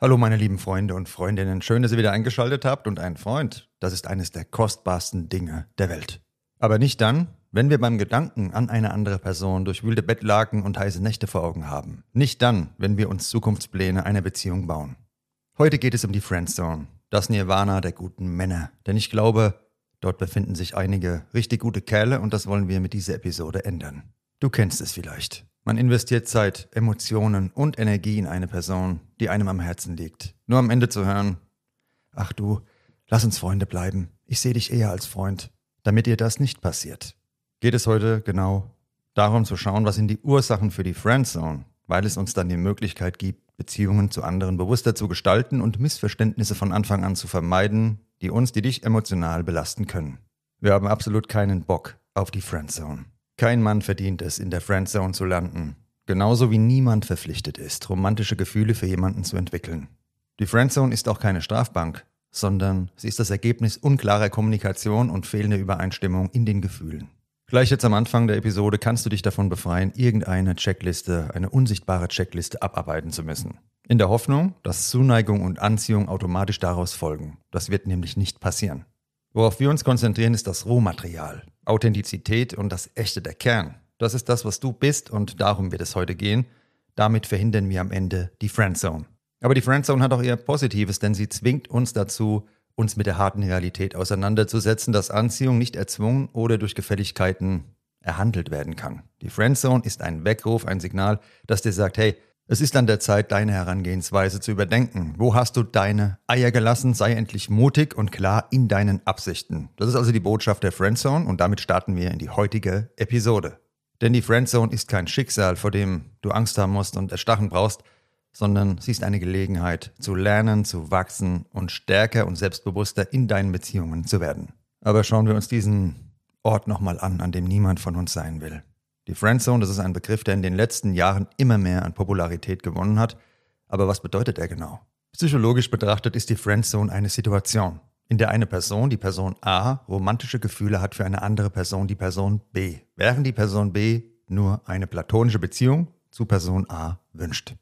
Hallo meine lieben Freunde und Freundinnen, schön, dass ihr wieder eingeschaltet habt und ein Freund, das ist eines der kostbarsten Dinge der Welt. Aber nicht dann, wenn wir beim Gedanken an eine andere Person durchwühlte Bettlaken und heiße Nächte vor Augen haben. Nicht dann, wenn wir uns Zukunftspläne einer Beziehung bauen. Heute geht es um die Friendzone, das Nirvana der guten Männer. Denn ich glaube, dort befinden sich einige richtig gute Kerle und das wollen wir mit dieser Episode ändern. Du kennst es vielleicht. Man investiert Zeit, Emotionen und Energie in eine Person, die einem am Herzen liegt. Nur am Ende zu hören, ach du, lass uns Freunde bleiben, ich sehe dich eher als Freund, damit dir das nicht passiert. Geht es heute genau darum zu schauen, was sind die Ursachen für die Friendzone, weil es uns dann die Möglichkeit gibt, Beziehungen zu anderen bewusster zu gestalten und Missverständnisse von Anfang an zu vermeiden, die uns, die dich emotional belasten können. Wir haben absolut keinen Bock auf die Friendzone. Kein Mann verdient es, in der Friendzone zu landen. Genauso wie niemand verpflichtet ist, romantische Gefühle für jemanden zu entwickeln. Die Friendzone ist auch keine Strafbank, sondern sie ist das Ergebnis unklarer Kommunikation und fehlender Übereinstimmung in den Gefühlen. Gleich jetzt am Anfang der Episode kannst du dich davon befreien, irgendeine Checkliste, eine unsichtbare Checkliste abarbeiten zu müssen. In der Hoffnung, dass Zuneigung und Anziehung automatisch daraus folgen. Das wird nämlich nicht passieren. Worauf wir uns konzentrieren, ist das Rohmaterial, Authentizität und das Echte der Kern. Das ist das, was du bist und darum wird es heute gehen. Damit verhindern wir am Ende die Friendzone. Aber die Friendzone hat auch eher Positives, denn sie zwingt uns dazu, uns mit der harten Realität auseinanderzusetzen, dass Anziehung nicht erzwungen oder durch Gefälligkeiten erhandelt werden kann. Die Friendzone ist ein Weckruf, ein Signal, das dir sagt, hey, es ist an der Zeit, deine Herangehensweise zu überdenken. Wo hast du deine Eier gelassen? Sei endlich mutig und klar in deinen Absichten. Das ist also die Botschaft der Friendzone und damit starten wir in die heutige Episode. Denn die Friendzone ist kein Schicksal, vor dem du Angst haben musst und Erstachen brauchst, sondern sie ist eine Gelegenheit zu lernen, zu wachsen und stärker und selbstbewusster in deinen Beziehungen zu werden. Aber schauen wir uns diesen Ort nochmal an, an dem niemand von uns sein will. Die Friendzone, das ist ein Begriff, der in den letzten Jahren immer mehr an Popularität gewonnen hat. Aber was bedeutet er genau? Psychologisch betrachtet ist die Friendzone eine Situation, in der eine Person, die Person A, romantische Gefühle hat für eine andere Person, die Person B, während die Person B nur eine platonische Beziehung zu Person A wünscht.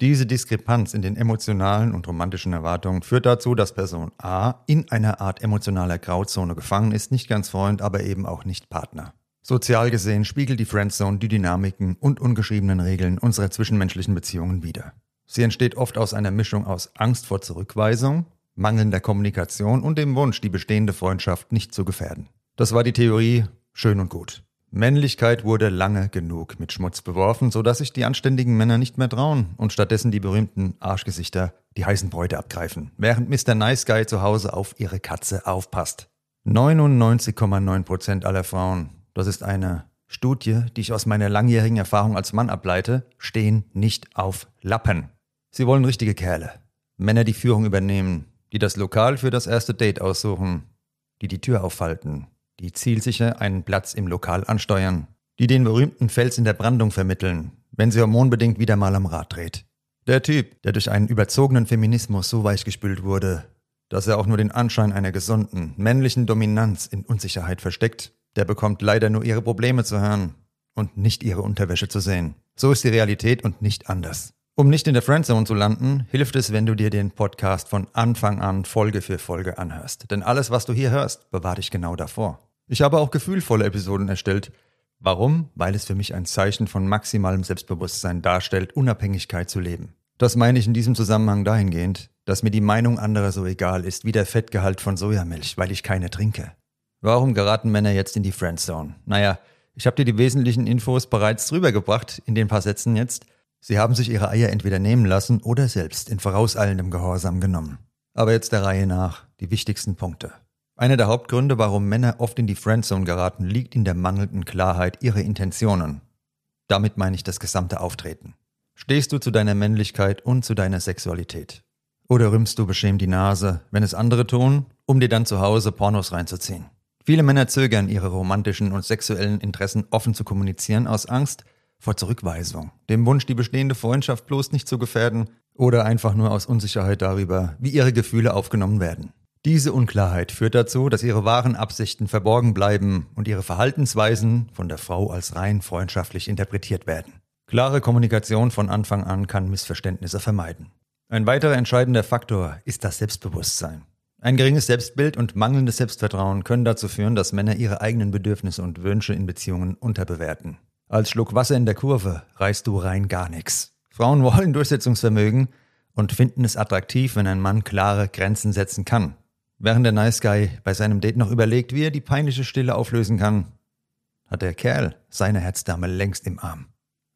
Diese Diskrepanz in den emotionalen und romantischen Erwartungen führt dazu, dass Person A in einer Art emotionaler Grauzone gefangen ist, nicht ganz Freund, aber eben auch nicht Partner. Sozial gesehen spiegelt die Friendzone die Dynamiken und ungeschriebenen Regeln unserer zwischenmenschlichen Beziehungen wider. Sie entsteht oft aus einer Mischung aus Angst vor Zurückweisung, mangelnder Kommunikation und dem Wunsch, die bestehende Freundschaft nicht zu gefährden. Das war die Theorie schön und gut. Männlichkeit wurde lange genug mit Schmutz beworfen, sodass sich die anständigen Männer nicht mehr trauen und stattdessen die berühmten Arschgesichter die heißen Bräute abgreifen, während Mr. Nice Guy zu Hause auf ihre Katze aufpasst. 99,9% aller Frauen das ist eine Studie, die ich aus meiner langjährigen Erfahrung als Mann ableite, stehen nicht auf Lappen. Sie wollen richtige Kerle. Männer, die Führung übernehmen, die das Lokal für das erste Date aussuchen, die die Tür aufhalten, die zielsicher einen Platz im Lokal ansteuern, die den berühmten Fels in der Brandung vermitteln, wenn sie hormonbedingt wieder mal am Rad dreht. Der Typ, der durch einen überzogenen Feminismus so weichgespült wurde, dass er auch nur den Anschein einer gesunden, männlichen Dominanz in Unsicherheit versteckt, der bekommt leider nur ihre Probleme zu hören und nicht ihre Unterwäsche zu sehen. So ist die Realität und nicht anders. Um nicht in der Friendzone zu landen, hilft es, wenn du dir den Podcast von Anfang an Folge für Folge anhörst. Denn alles, was du hier hörst, bewahre dich genau davor. Ich habe auch gefühlvolle Episoden erstellt. Warum? Weil es für mich ein Zeichen von maximalem Selbstbewusstsein darstellt, Unabhängigkeit zu leben. Das meine ich in diesem Zusammenhang dahingehend, dass mir die Meinung anderer so egal ist wie der Fettgehalt von Sojamilch, weil ich keine trinke. Warum geraten Männer jetzt in die Friendzone? Naja, ich habe dir die wesentlichen Infos bereits drüber gebracht in den paar Sätzen jetzt. Sie haben sich ihre Eier entweder nehmen lassen oder selbst in vorauseilendem Gehorsam genommen. Aber jetzt der Reihe nach die wichtigsten Punkte. Einer der Hauptgründe, warum Männer oft in die Friendzone geraten, liegt in der mangelnden Klarheit ihrer Intentionen. Damit meine ich das gesamte Auftreten. Stehst du zu deiner Männlichkeit und zu deiner Sexualität? Oder rümpst du beschämt die Nase, wenn es andere tun, um dir dann zu Hause Pornos reinzuziehen? Viele Männer zögern, ihre romantischen und sexuellen Interessen offen zu kommunizieren, aus Angst vor Zurückweisung, dem Wunsch, die bestehende Freundschaft bloß nicht zu gefährden oder einfach nur aus Unsicherheit darüber, wie ihre Gefühle aufgenommen werden. Diese Unklarheit führt dazu, dass ihre wahren Absichten verborgen bleiben und ihre Verhaltensweisen von der Frau als rein freundschaftlich interpretiert werden. Klare Kommunikation von Anfang an kann Missverständnisse vermeiden. Ein weiterer entscheidender Faktor ist das Selbstbewusstsein. Ein geringes Selbstbild und mangelndes Selbstvertrauen können dazu führen, dass Männer ihre eigenen Bedürfnisse und Wünsche in Beziehungen unterbewerten. Als Schluck Wasser in der Kurve reißt du rein gar nichts. Frauen wollen Durchsetzungsvermögen und finden es attraktiv, wenn ein Mann klare Grenzen setzen kann. Während der Nice Guy bei seinem Date noch überlegt, wie er die peinliche Stille auflösen kann, hat der Kerl seine Herzdame längst im Arm.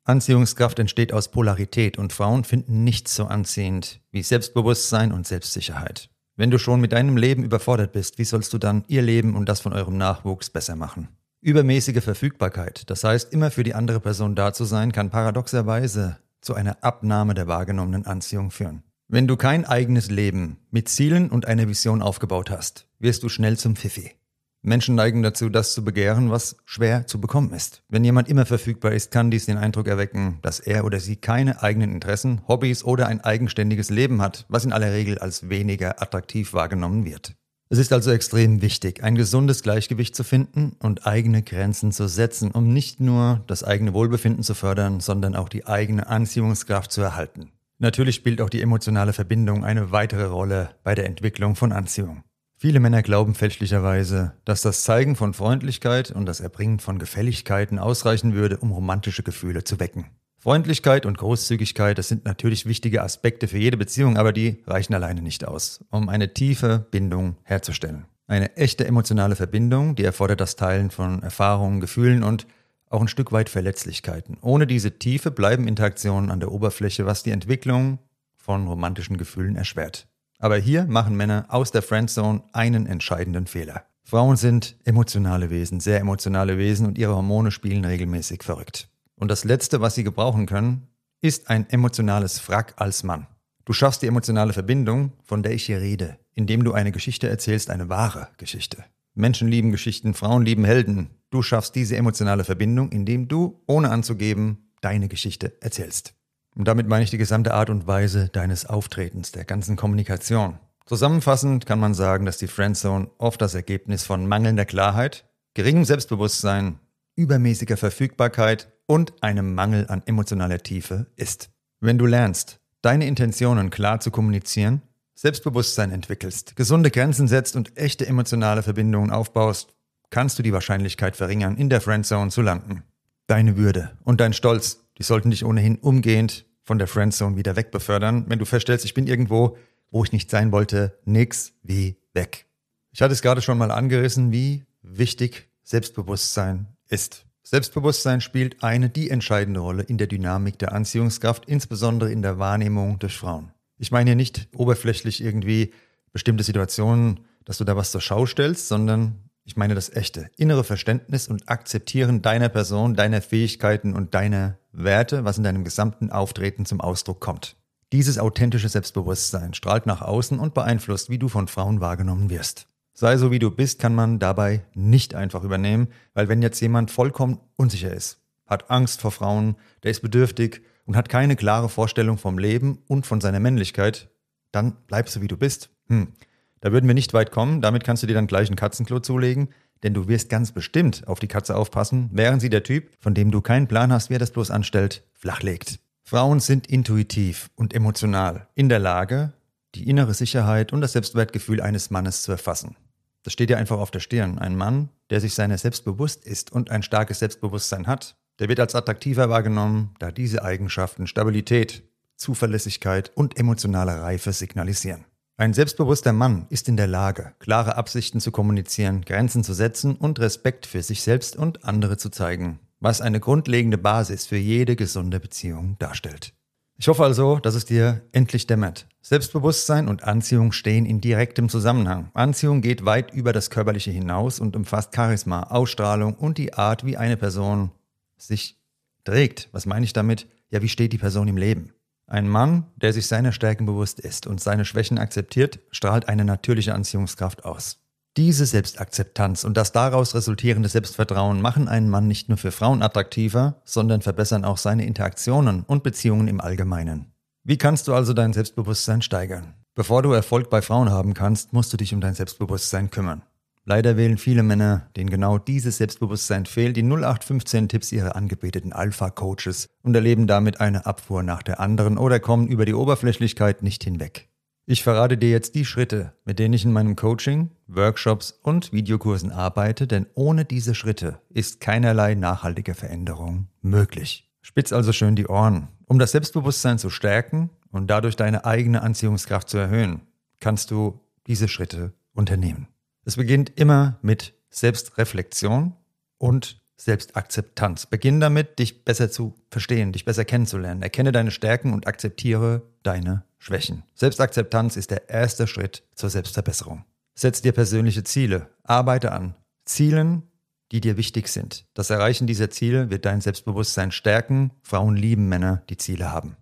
Anziehungskraft entsteht aus Polarität und Frauen finden nichts so anziehend wie Selbstbewusstsein und Selbstsicherheit. Wenn du schon mit deinem Leben überfordert bist, wie sollst du dann ihr Leben und das von eurem Nachwuchs besser machen? Übermäßige Verfügbarkeit, das heißt immer für die andere Person da zu sein, kann paradoxerweise zu einer Abnahme der wahrgenommenen Anziehung führen. Wenn du kein eigenes Leben mit Zielen und einer Vision aufgebaut hast, wirst du schnell zum Pfiffi. Menschen neigen dazu, das zu begehren, was schwer zu bekommen ist. Wenn jemand immer verfügbar ist, kann dies den Eindruck erwecken, dass er oder sie keine eigenen Interessen, Hobbys oder ein eigenständiges Leben hat, was in aller Regel als weniger attraktiv wahrgenommen wird. Es ist also extrem wichtig, ein gesundes Gleichgewicht zu finden und eigene Grenzen zu setzen, um nicht nur das eigene Wohlbefinden zu fördern, sondern auch die eigene Anziehungskraft zu erhalten. Natürlich spielt auch die emotionale Verbindung eine weitere Rolle bei der Entwicklung von Anziehung. Viele Männer glauben fälschlicherweise, dass das Zeigen von Freundlichkeit und das Erbringen von Gefälligkeiten ausreichen würde, um romantische Gefühle zu wecken. Freundlichkeit und Großzügigkeit, das sind natürlich wichtige Aspekte für jede Beziehung, aber die reichen alleine nicht aus, um eine tiefe Bindung herzustellen. Eine echte emotionale Verbindung, die erfordert das Teilen von Erfahrungen, Gefühlen und auch ein Stück weit Verletzlichkeiten. Ohne diese Tiefe bleiben Interaktionen an der Oberfläche, was die Entwicklung von romantischen Gefühlen erschwert. Aber hier machen Männer aus der Friendzone einen entscheidenden Fehler. Frauen sind emotionale Wesen, sehr emotionale Wesen und ihre Hormone spielen regelmäßig verrückt. Und das Letzte, was sie gebrauchen können, ist ein emotionales Frack als Mann. Du schaffst die emotionale Verbindung, von der ich hier rede, indem du eine Geschichte erzählst, eine wahre Geschichte. Menschen lieben Geschichten, Frauen lieben Helden. Du schaffst diese emotionale Verbindung, indem du, ohne anzugeben, deine Geschichte erzählst. Und damit meine ich die gesamte Art und Weise deines Auftretens, der ganzen Kommunikation. Zusammenfassend kann man sagen, dass die Friendzone oft das Ergebnis von mangelnder Klarheit, geringem Selbstbewusstsein, übermäßiger Verfügbarkeit und einem Mangel an emotionaler Tiefe ist. Wenn du lernst, deine Intentionen klar zu kommunizieren, Selbstbewusstsein entwickelst, gesunde Grenzen setzt und echte emotionale Verbindungen aufbaust, kannst du die Wahrscheinlichkeit verringern, in der Friendzone zu landen. Deine Würde und dein Stolz die sollten dich ohnehin umgehend von der Friendzone wieder wegbefördern. Wenn du feststellst, ich bin irgendwo, wo ich nicht sein wollte, nix wie weg. Ich hatte es gerade schon mal angerissen, wie wichtig Selbstbewusstsein ist. Selbstbewusstsein spielt eine die entscheidende Rolle in der Dynamik der Anziehungskraft, insbesondere in der Wahrnehmung durch Frauen. Ich meine hier nicht oberflächlich irgendwie bestimmte Situationen, dass du da was zur Schau stellst, sondern ich meine das echte, innere Verständnis und Akzeptieren deiner Person, deiner Fähigkeiten und deiner Werte, was in deinem gesamten Auftreten zum Ausdruck kommt. Dieses authentische Selbstbewusstsein strahlt nach außen und beeinflusst, wie du von Frauen wahrgenommen wirst. Sei so wie du bist, kann man dabei nicht einfach übernehmen, weil wenn jetzt jemand vollkommen unsicher ist, hat Angst vor Frauen, der ist bedürftig und hat keine klare Vorstellung vom Leben und von seiner Männlichkeit, dann bleibst du wie du bist. Hm. Da würden wir nicht weit kommen, damit kannst du dir dann gleich ein Katzenklo zulegen, denn du wirst ganz bestimmt auf die Katze aufpassen, während sie der Typ, von dem du keinen Plan hast, wie er das bloß anstellt, flachlegt. Frauen sind intuitiv und emotional in der Lage, die innere Sicherheit und das Selbstwertgefühl eines Mannes zu erfassen. Das steht ja einfach auf der Stirn. Ein Mann, der sich seiner selbst bewusst ist und ein starkes Selbstbewusstsein hat, der wird als attraktiver wahrgenommen, da diese Eigenschaften Stabilität, Zuverlässigkeit und emotionale Reife signalisieren. Ein selbstbewusster Mann ist in der Lage, klare Absichten zu kommunizieren, Grenzen zu setzen und Respekt für sich selbst und andere zu zeigen, was eine grundlegende Basis für jede gesunde Beziehung darstellt. Ich hoffe also, dass es dir endlich dämmert. Selbstbewusstsein und Anziehung stehen in direktem Zusammenhang. Anziehung geht weit über das Körperliche hinaus und umfasst Charisma, Ausstrahlung und die Art, wie eine Person sich Trägt, was meine ich damit? Ja, wie steht die Person im Leben? Ein Mann, der sich seiner Stärken bewusst ist und seine Schwächen akzeptiert, strahlt eine natürliche Anziehungskraft aus. Diese Selbstakzeptanz und das daraus resultierende Selbstvertrauen machen einen Mann nicht nur für Frauen attraktiver, sondern verbessern auch seine Interaktionen und Beziehungen im Allgemeinen. Wie kannst du also dein Selbstbewusstsein steigern? Bevor du Erfolg bei Frauen haben kannst, musst du dich um dein Selbstbewusstsein kümmern. Leider wählen viele Männer, denen genau dieses Selbstbewusstsein fehlt, die 0815-Tipps ihrer angebeteten Alpha-Coaches und erleben damit eine Abfuhr nach der anderen oder kommen über die Oberflächlichkeit nicht hinweg. Ich verrate dir jetzt die Schritte, mit denen ich in meinem Coaching, Workshops und Videokursen arbeite, denn ohne diese Schritte ist keinerlei nachhaltige Veränderung möglich. Spitz also schön die Ohren. Um das Selbstbewusstsein zu stärken und dadurch deine eigene Anziehungskraft zu erhöhen, kannst du diese Schritte unternehmen. Es beginnt immer mit Selbstreflexion und Selbstakzeptanz. Beginn damit, dich besser zu verstehen, dich besser kennenzulernen. Erkenne deine Stärken und akzeptiere deine Schwächen. Selbstakzeptanz ist der erste Schritt zur Selbstverbesserung. Setz dir persönliche Ziele. Arbeite an Zielen, die dir wichtig sind. Das Erreichen dieser Ziele wird dein Selbstbewusstsein stärken. Frauen lieben Männer, die Ziele haben.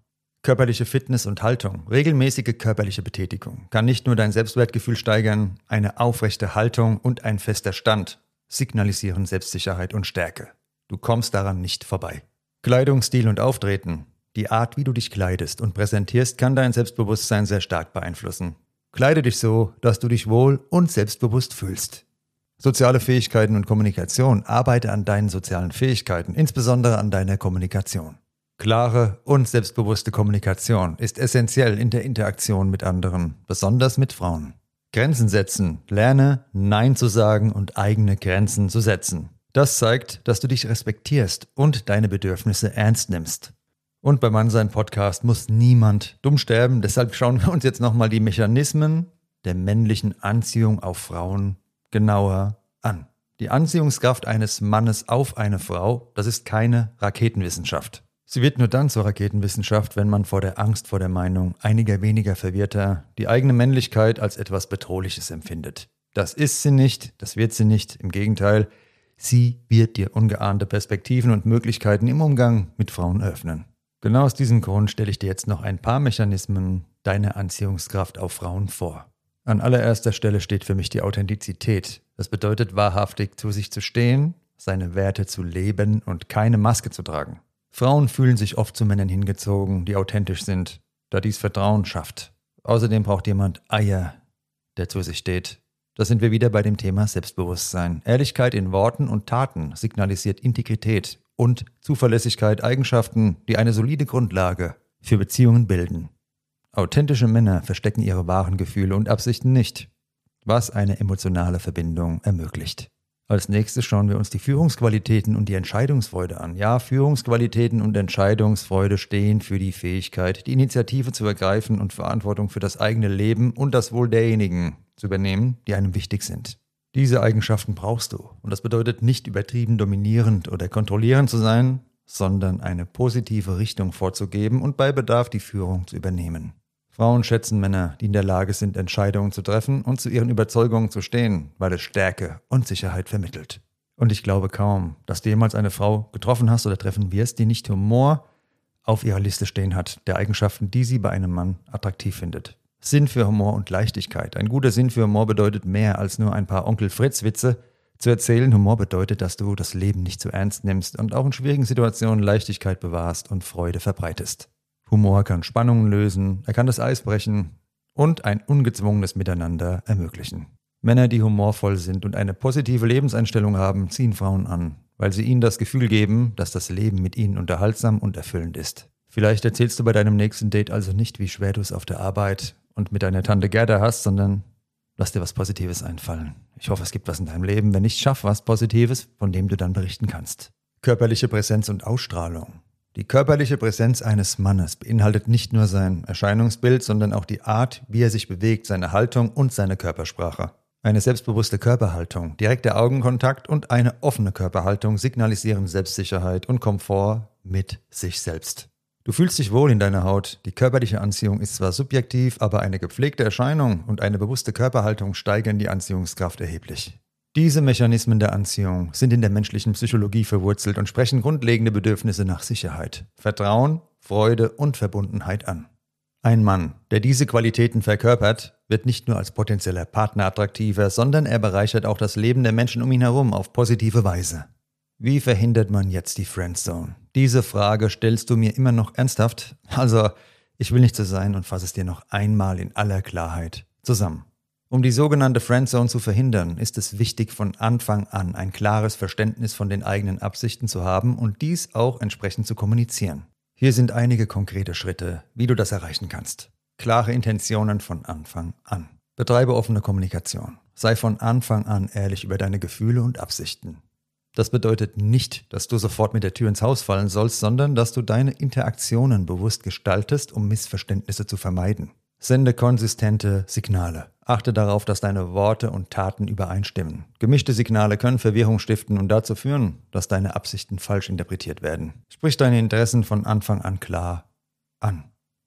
Körperliche Fitness und Haltung, regelmäßige körperliche Betätigung kann nicht nur dein Selbstwertgefühl steigern, eine aufrechte Haltung und ein fester Stand signalisieren Selbstsicherheit und Stärke. Du kommst daran nicht vorbei. Kleidungsstil und Auftreten, die Art, wie du dich kleidest und präsentierst, kann dein Selbstbewusstsein sehr stark beeinflussen. Kleide dich so, dass du dich wohl und selbstbewusst fühlst. Soziale Fähigkeiten und Kommunikation. Arbeite an deinen sozialen Fähigkeiten, insbesondere an deiner Kommunikation. Klare und selbstbewusste Kommunikation ist essentiell in der Interaktion mit anderen, besonders mit Frauen. Grenzen setzen. Lerne, Nein zu sagen und eigene Grenzen zu setzen. Das zeigt, dass du dich respektierst und deine Bedürfnisse ernst nimmst. Und beim Mannsein Podcast muss niemand dumm sterben. Deshalb schauen wir uns jetzt nochmal die Mechanismen der männlichen Anziehung auf Frauen genauer an. Die Anziehungskraft eines Mannes auf eine Frau, das ist keine Raketenwissenschaft. Sie wird nur dann zur Raketenwissenschaft, wenn man vor der Angst vor der Meinung einiger weniger Verwirrter die eigene Männlichkeit als etwas Bedrohliches empfindet. Das ist sie nicht, das wird sie nicht, im Gegenteil, sie wird dir ungeahnte Perspektiven und Möglichkeiten im Umgang mit Frauen öffnen. Genau aus diesem Grund stelle ich dir jetzt noch ein paar Mechanismen deiner Anziehungskraft auf Frauen vor. An allererster Stelle steht für mich die Authentizität. Das bedeutet wahrhaftig zu sich zu stehen, seine Werte zu leben und keine Maske zu tragen. Frauen fühlen sich oft zu Männern hingezogen, die authentisch sind, da dies Vertrauen schafft. Außerdem braucht jemand Eier, der zu sich steht. Da sind wir wieder bei dem Thema Selbstbewusstsein. Ehrlichkeit in Worten und Taten signalisiert Integrität und Zuverlässigkeit Eigenschaften, die eine solide Grundlage für Beziehungen bilden. Authentische Männer verstecken ihre wahren Gefühle und Absichten nicht, was eine emotionale Verbindung ermöglicht. Als nächstes schauen wir uns die Führungsqualitäten und die Entscheidungsfreude an. Ja, Führungsqualitäten und Entscheidungsfreude stehen für die Fähigkeit, die Initiative zu ergreifen und Verantwortung für das eigene Leben und das Wohl derjenigen zu übernehmen, die einem wichtig sind. Diese Eigenschaften brauchst du. Und das bedeutet nicht übertrieben dominierend oder kontrollierend zu sein, sondern eine positive Richtung vorzugeben und bei Bedarf die Führung zu übernehmen. Frauen schätzen Männer, die in der Lage sind, Entscheidungen zu treffen und zu ihren Überzeugungen zu stehen, weil es Stärke und Sicherheit vermittelt. Und ich glaube kaum, dass du jemals eine Frau getroffen hast oder treffen wirst, die nicht Humor auf ihrer Liste stehen hat, der Eigenschaften, die sie bei einem Mann attraktiv findet. Sinn für Humor und Leichtigkeit. Ein guter Sinn für Humor bedeutet mehr als nur ein paar Onkel Fritz Witze zu erzählen. Humor bedeutet, dass du das Leben nicht zu ernst nimmst und auch in schwierigen Situationen Leichtigkeit bewahrst und Freude verbreitest. Humor kann Spannungen lösen, er kann das Eis brechen und ein ungezwungenes Miteinander ermöglichen. Männer, die humorvoll sind und eine positive Lebenseinstellung haben, ziehen Frauen an, weil sie ihnen das Gefühl geben, dass das Leben mit ihnen unterhaltsam und erfüllend ist. Vielleicht erzählst du bei deinem nächsten Date also nicht, wie schwer du es auf der Arbeit und mit deiner Tante Gerda hast, sondern lass dir was Positives einfallen. Ich hoffe, es gibt was in deinem Leben. Wenn nicht, schaff was Positives, von dem du dann berichten kannst. Körperliche Präsenz und Ausstrahlung. Die körperliche Präsenz eines Mannes beinhaltet nicht nur sein Erscheinungsbild, sondern auch die Art, wie er sich bewegt, seine Haltung und seine Körpersprache. Eine selbstbewusste Körperhaltung, direkter Augenkontakt und eine offene Körperhaltung signalisieren Selbstsicherheit und Komfort mit sich selbst. Du fühlst dich wohl in deiner Haut. Die körperliche Anziehung ist zwar subjektiv, aber eine gepflegte Erscheinung und eine bewusste Körperhaltung steigern die Anziehungskraft erheblich. Diese Mechanismen der Anziehung sind in der menschlichen Psychologie verwurzelt und sprechen grundlegende Bedürfnisse nach Sicherheit, Vertrauen, Freude und Verbundenheit an. Ein Mann, der diese Qualitäten verkörpert, wird nicht nur als potenzieller Partner attraktiver, sondern er bereichert auch das Leben der Menschen um ihn herum auf positive Weise. Wie verhindert man jetzt die Friendzone? Diese Frage stellst du mir immer noch ernsthaft? Also, ich will nicht so sein und fasse es dir noch einmal in aller Klarheit zusammen. Um die sogenannte Friendzone zu verhindern, ist es wichtig, von Anfang an ein klares Verständnis von den eigenen Absichten zu haben und dies auch entsprechend zu kommunizieren. Hier sind einige konkrete Schritte, wie du das erreichen kannst. Klare Intentionen von Anfang an. Betreibe offene Kommunikation. Sei von Anfang an ehrlich über deine Gefühle und Absichten. Das bedeutet nicht, dass du sofort mit der Tür ins Haus fallen sollst, sondern dass du deine Interaktionen bewusst gestaltest, um Missverständnisse zu vermeiden. Sende konsistente Signale. Achte darauf, dass deine Worte und Taten übereinstimmen. Gemischte Signale können Verwirrung stiften und dazu führen, dass deine Absichten falsch interpretiert werden. Sprich deine Interessen von Anfang an klar an.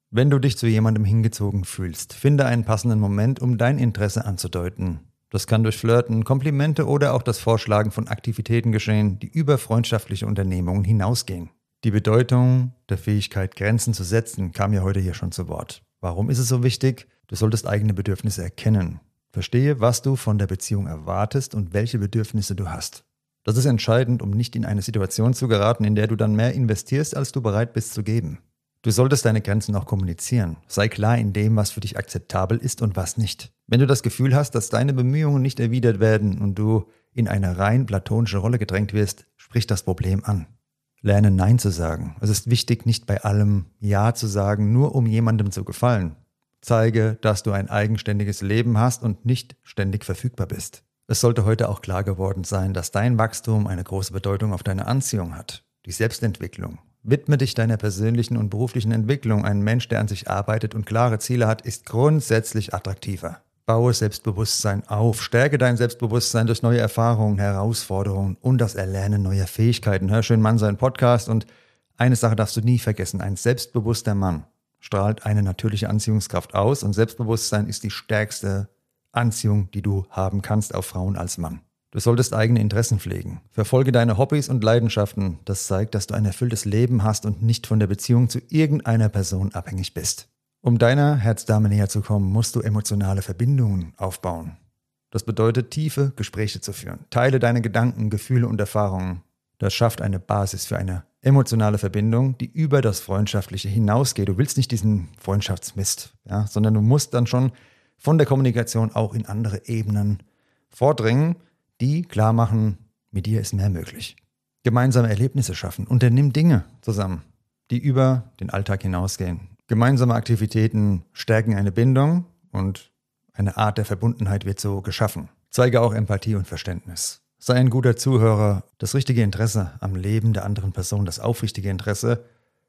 Wenn du dich zu jemandem hingezogen fühlst, finde einen passenden Moment, um dein Interesse anzudeuten. Das kann durch Flirten, Komplimente oder auch das Vorschlagen von Aktivitäten geschehen, die über freundschaftliche Unternehmungen hinausgehen. Die Bedeutung der Fähigkeit, Grenzen zu setzen, kam ja heute hier schon zu Wort. Warum ist es so wichtig? Du solltest eigene Bedürfnisse erkennen. Verstehe, was du von der Beziehung erwartest und welche Bedürfnisse du hast. Das ist entscheidend, um nicht in eine Situation zu geraten, in der du dann mehr investierst, als du bereit bist zu geben. Du solltest deine Grenzen auch kommunizieren. Sei klar in dem, was für dich akzeptabel ist und was nicht. Wenn du das Gefühl hast, dass deine Bemühungen nicht erwidert werden und du in eine rein platonische Rolle gedrängt wirst, sprich das Problem an. Lerne Nein zu sagen. Es ist wichtig, nicht bei allem Ja zu sagen, nur um jemandem zu gefallen. Zeige, dass du ein eigenständiges Leben hast und nicht ständig verfügbar bist. Es sollte heute auch klar geworden sein, dass dein Wachstum eine große Bedeutung auf deine Anziehung hat. Die Selbstentwicklung. Widme dich deiner persönlichen und beruflichen Entwicklung. Ein Mensch, der an sich arbeitet und klare Ziele hat, ist grundsätzlich attraktiver. Baue Selbstbewusstsein auf, stärke dein Selbstbewusstsein durch neue Erfahrungen, Herausforderungen und das Erlernen neuer Fähigkeiten. Hör schön Mann seinen Podcast und eine Sache darfst du nie vergessen, ein selbstbewusster Mann strahlt eine natürliche Anziehungskraft aus und Selbstbewusstsein ist die stärkste Anziehung, die du haben kannst auf Frauen als Mann. Du solltest eigene Interessen pflegen. Verfolge deine Hobbys und Leidenschaften. Das zeigt, dass du ein erfülltes Leben hast und nicht von der Beziehung zu irgendeiner Person abhängig bist. Um deiner Herzdame näher zu kommen, musst du emotionale Verbindungen aufbauen. Das bedeutet, tiefe Gespräche zu führen. Teile deine Gedanken, Gefühle und Erfahrungen. Das schafft eine Basis für eine emotionale Verbindung, die über das Freundschaftliche hinausgeht. Du willst nicht diesen Freundschaftsmist, ja, sondern du musst dann schon von der Kommunikation auch in andere Ebenen vordringen, die klar machen, mit dir ist mehr möglich. Gemeinsame Erlebnisse schaffen. Unternimm Dinge zusammen, die über den Alltag hinausgehen. Gemeinsame Aktivitäten stärken eine Bindung und eine Art der Verbundenheit wird so geschaffen. Zeige auch Empathie und Verständnis. Sei ein guter Zuhörer. Das richtige Interesse am Leben der anderen Person, das aufrichtige Interesse,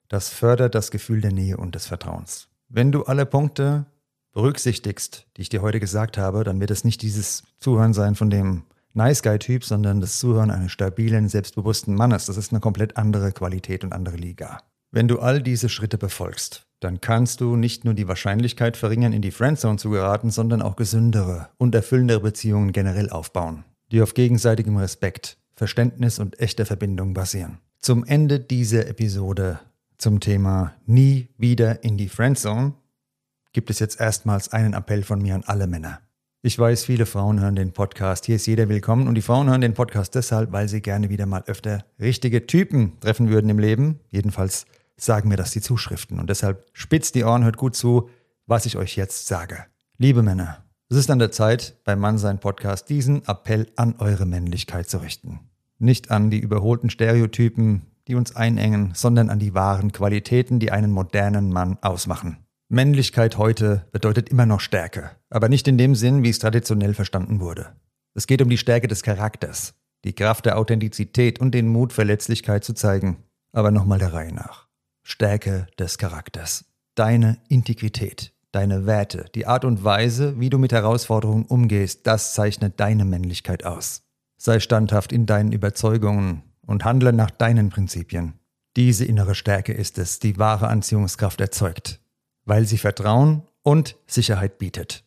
das fördert das Gefühl der Nähe und des Vertrauens. Wenn du alle Punkte berücksichtigst, die ich dir heute gesagt habe, dann wird es nicht dieses Zuhören sein von dem Nice Guy-Typ, sondern das Zuhören eines stabilen, selbstbewussten Mannes. Das ist eine komplett andere Qualität und andere Liga. Wenn du all diese Schritte befolgst, dann kannst du nicht nur die Wahrscheinlichkeit verringern, in die Friendzone zu geraten, sondern auch gesündere und erfüllendere Beziehungen generell aufbauen, die auf gegenseitigem Respekt, Verständnis und echter Verbindung basieren. Zum Ende dieser Episode zum Thema nie wieder in die Friendzone gibt es jetzt erstmals einen Appell von mir an alle Männer. Ich weiß, viele Frauen hören den Podcast. Hier ist jeder willkommen. Und die Frauen hören den Podcast deshalb, weil sie gerne wieder mal öfter richtige Typen treffen würden im Leben. Jedenfalls sagen mir das die Zuschriften. Und deshalb spitzt die Ohren, hört gut zu, was ich euch jetzt sage. Liebe Männer, es ist an der Zeit, beim Mannsein Podcast diesen Appell an eure Männlichkeit zu richten. Nicht an die überholten Stereotypen, die uns einengen, sondern an die wahren Qualitäten, die einen modernen Mann ausmachen. Männlichkeit heute bedeutet immer noch Stärke, aber nicht in dem Sinn, wie es traditionell verstanden wurde. Es geht um die Stärke des Charakters, die Kraft der Authentizität und den Mut, Verletzlichkeit zu zeigen. Aber nochmal der Reihe nach. Stärke des Charakters. Deine Integrität, deine Werte, die Art und Weise, wie du mit Herausforderungen umgehst, das zeichnet deine Männlichkeit aus. Sei standhaft in deinen Überzeugungen und handle nach deinen Prinzipien. Diese innere Stärke ist es, die wahre Anziehungskraft erzeugt, weil sie Vertrauen und Sicherheit bietet.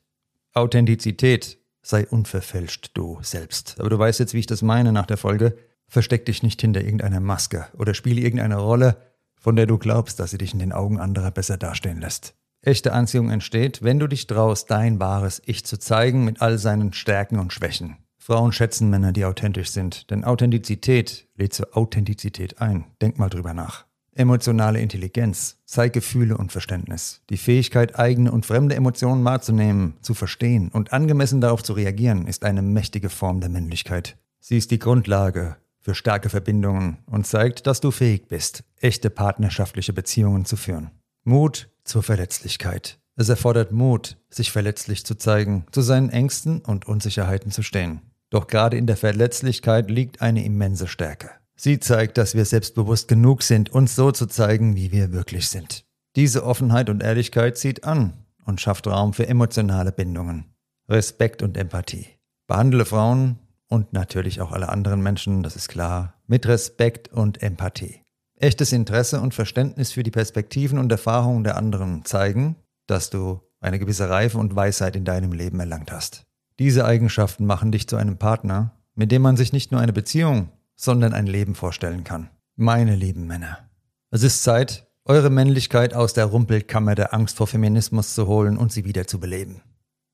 Authentizität Sei unverfälscht du selbst. Aber du weißt jetzt, wie ich das meine nach der Folge. Versteck dich nicht hinter irgendeiner Maske oder spiele irgendeine Rolle, von der du glaubst, dass sie dich in den Augen anderer besser dastehen lässt. Echte Anziehung entsteht, wenn du dich traust, dein wahres Ich zu zeigen mit all seinen Stärken und Schwächen. Frauen schätzen Männer, die authentisch sind, denn Authentizität lädt zur Authentizität ein. Denk mal drüber nach. Emotionale Intelligenz zeigt Gefühle und Verständnis. Die Fähigkeit, eigene und fremde Emotionen wahrzunehmen, zu verstehen und angemessen darauf zu reagieren, ist eine mächtige Form der Männlichkeit. Sie ist die Grundlage für starke Verbindungen und zeigt, dass du fähig bist, echte partnerschaftliche Beziehungen zu führen. Mut zur Verletzlichkeit. Es erfordert Mut, sich verletzlich zu zeigen, zu seinen Ängsten und Unsicherheiten zu stehen. Doch gerade in der Verletzlichkeit liegt eine immense Stärke. Sie zeigt, dass wir selbstbewusst genug sind, uns so zu zeigen, wie wir wirklich sind. Diese Offenheit und Ehrlichkeit zieht an und schafft Raum für emotionale Bindungen. Respekt und Empathie. Behandle Frauen und natürlich auch alle anderen Menschen, das ist klar, mit Respekt und Empathie. Echtes Interesse und Verständnis für die Perspektiven und Erfahrungen der anderen zeigen, dass du eine gewisse Reife und Weisheit in deinem Leben erlangt hast. Diese Eigenschaften machen dich zu einem Partner, mit dem man sich nicht nur eine Beziehung, sondern ein Leben vorstellen kann. Meine lieben Männer, es ist Zeit, eure Männlichkeit aus der Rumpelkammer der Angst vor Feminismus zu holen und sie wieder zu beleben.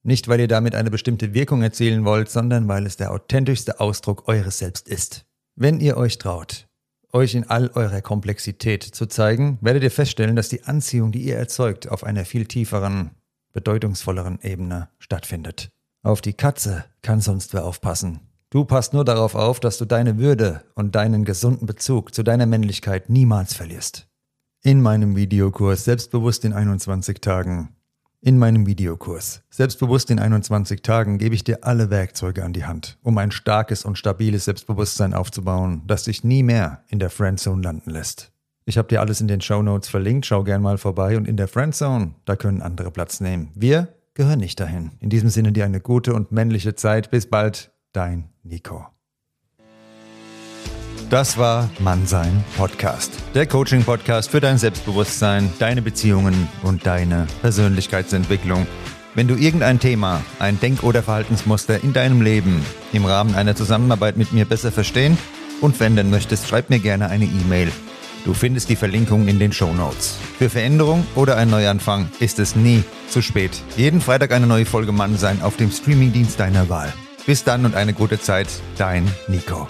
Nicht, weil ihr damit eine bestimmte Wirkung erzielen wollt, sondern weil es der authentischste Ausdruck eures Selbst ist. Wenn ihr euch traut, euch in all eurer Komplexität zu zeigen, werdet ihr feststellen, dass die Anziehung, die ihr erzeugt, auf einer viel tieferen, bedeutungsvolleren Ebene stattfindet. Auf die Katze kann sonst wer aufpassen. Du passt nur darauf auf, dass du deine Würde und deinen gesunden Bezug zu deiner Männlichkeit niemals verlierst. In meinem Videokurs Selbstbewusst in 21 Tagen in meinem Videokurs Selbstbewusst in 21 Tagen gebe ich dir alle Werkzeuge an die Hand, um ein starkes und stabiles Selbstbewusstsein aufzubauen, das dich nie mehr in der Friendzone landen lässt. Ich habe dir alles in den Show Notes verlinkt, schau gern mal vorbei und in der Friendzone, da können andere Platz nehmen. Wir gehören nicht dahin. In diesem Sinne dir eine gute und männliche Zeit. Bis bald, dein Nico. Das war Mannsein Podcast. Der Coaching-Podcast für dein Selbstbewusstsein, deine Beziehungen und deine Persönlichkeitsentwicklung. Wenn du irgendein Thema, ein Denk- oder Verhaltensmuster in deinem Leben im Rahmen einer Zusammenarbeit mit mir besser verstehen und wenden möchtest, schreib mir gerne eine E-Mail. Du findest die Verlinkung in den Show Notes. Für Veränderung oder ein Neuanfang ist es nie zu spät. Jeden Freitag eine neue Folge Mannsein auf dem Streamingdienst deiner Wahl. Bis dann und eine gute Zeit, dein Nico.